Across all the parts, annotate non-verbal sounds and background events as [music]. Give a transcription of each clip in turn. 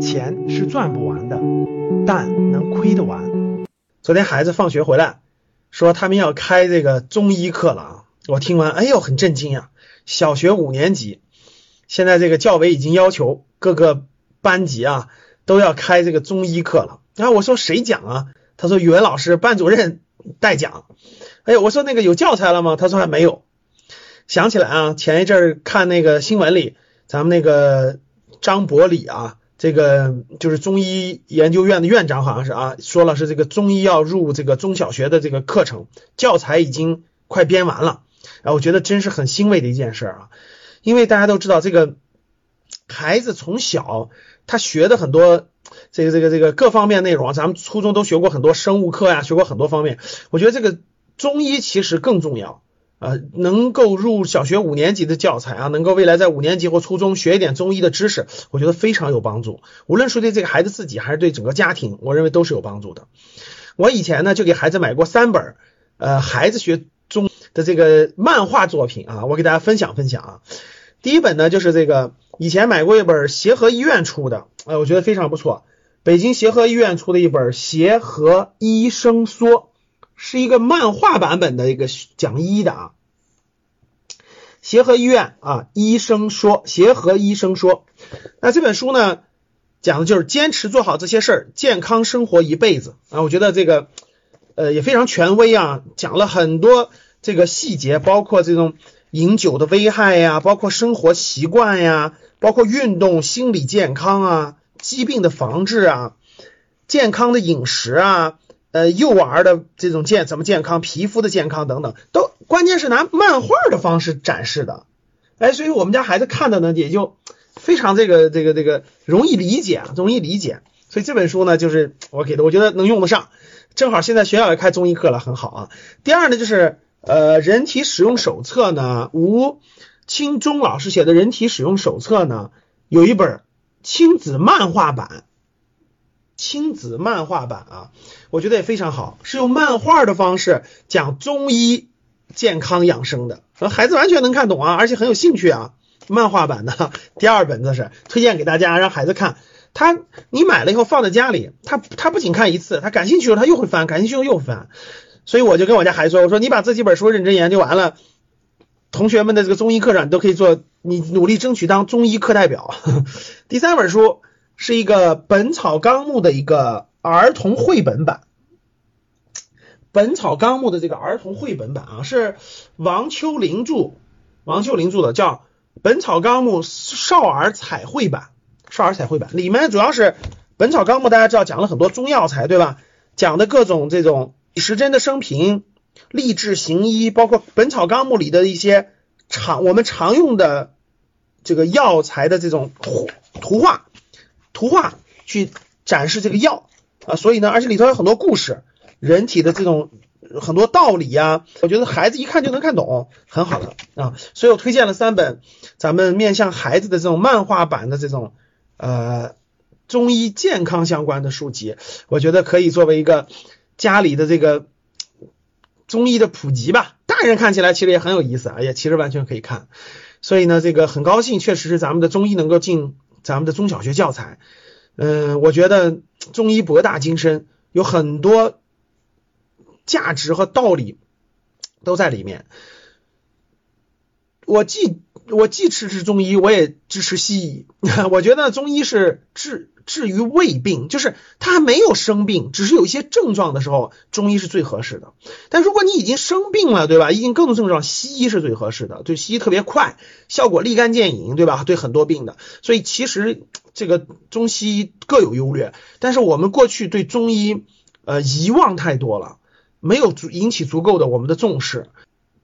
钱是赚不完的，但能亏得完。昨天孩子放学回来，说他们要开这个中医课了啊！我听完，哎呦，很震惊呀！小学五年级，现在这个教委已经要求各个班级啊都要开这个中医课了。然后我说谁讲啊？他说语文老师、班主任代讲。哎呦，我说那个有教材了吗？他说还没有。想起来啊，前一阵儿看那个新闻里，咱们那个。张伯礼啊，这个就是中医研究院的院长，好像是啊，说了是这个中医要入这个中小学的这个课程，教材已经快编完了。然后我觉得真是很欣慰的一件事啊，因为大家都知道，这个孩子从小他学的很多这个这个这个各方面内容，咱们初中都学过很多生物课呀，学过很多方面。我觉得这个中医其实更重要。呃，能够入小学五年级的教材啊，能够未来在五年级或初中学一点中医的知识，我觉得非常有帮助。无论是对这个孩子自己，还是对整个家庭，我认为都是有帮助的。我以前呢就给孩子买过三本呃孩子学中的这个漫画作品啊，我给大家分享分享啊。第一本呢就是这个以前买过一本协和医院出的，哎，我觉得非常不错。北京协和医院出的一本《协和医生说》。是一个漫画版本的一个讲医的啊，协和医院啊，医生说，协和医生说，那这本书呢，讲的就是坚持做好这些事儿，健康生活一辈子啊。我觉得这个呃也非常权威啊，讲了很多这个细节，包括这种饮酒的危害呀，包括生活习惯呀，包括运动、心理健康啊，疾病的防治啊，健康的饮食啊。呃，幼儿的这种健怎么健康，皮肤的健康等等，都关键是拿漫画的方式展示的，哎，所以我们家孩子看的呢，也就非常这个这个这个容易理解，容易理解。所以这本书呢，就是我给的，我觉得能用得上。正好现在学校也开中医课了，很好啊。第二呢，就是呃，人体使用手册呢，吴清忠老师写的人体使用手册呢，有一本亲子漫画版。亲子漫画版啊，我觉得也非常好，是用漫画的方式讲中医健康养生的，孩子完全能看懂啊，而且很有兴趣啊。漫画版的 [laughs] 第二本子是推荐给大家，让孩子看。他你买了以后放在家里，他他不仅看一次，他感兴趣了他又会翻，感兴趣了又翻。所以我就跟我家孩子说，我说你把这几本书认真研究完了，同学们的这个中医课上你都可以做，你努力争取当中医课代表。[laughs] 第三本书。是一个《本草纲目》的一个儿童绘本版，《本草纲目》的这个儿童绘本版啊，是王秋林著，王秋林著的，叫《本草纲目少儿彩绘版》，少儿彩绘版里面主要是《本草纲目》，大家知道讲了很多中药材，对吧？讲的各种这种李时珍的生平、励志行医，包括《本草纲目》里的一些常我们常用的这个药材的这种图画。图画去展示这个药啊，所以呢，而且里头有很多故事，人体的这种很多道理呀，我觉得孩子一看就能看懂，很好的啊，所以我推荐了三本咱们面向孩子的这种漫画版的这种呃中医健康相关的书籍，我觉得可以作为一个家里的这个中医的普及吧。大人看起来其实也很有意思，啊，也，其实完全可以看，所以呢，这个很高兴，确实是咱们的中医能够进。咱们的中小学教材，嗯，我觉得中医博大精深，有很多价值和道理都在里面。我既我既支持中医，我也支持西医。[laughs] 我觉得中医是治。治于胃病，就是他还没有生病，只是有一些症状的时候，中医是最合适的。但如果你已经生病了，对吧？已经各种症状，西医是最合适的。对，西医特别快，效果立竿见影，对吧？对很多病的，所以其实这个中西医各有优劣。但是我们过去对中医呃遗忘太多了，没有足引起足够的我们的重视。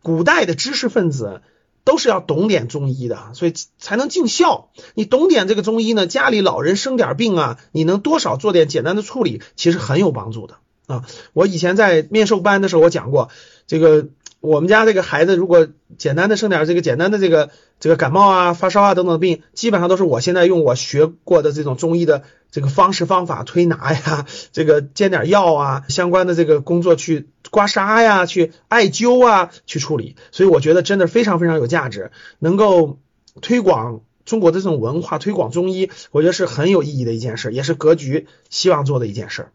古代的知识分子。都是要懂点中医的，所以才能尽孝。你懂点这个中医呢，家里老人生点病啊，你能多少做点简单的处理，其实很有帮助的啊。我以前在面授班的时候，我讲过这个。我们家这个孩子，如果简单的生点这个简单的这个这个感冒啊、发烧啊等等病，基本上都是我现在用我学过的这种中医的这个方式方法推拿呀，这个煎点药啊，相关的这个工作去刮痧呀、去艾灸啊去处理。所以我觉得真的非常非常有价值，能够推广。中国的这种文化推广中医，我觉得是很有意义的一件事，也是格局希望做的一件事。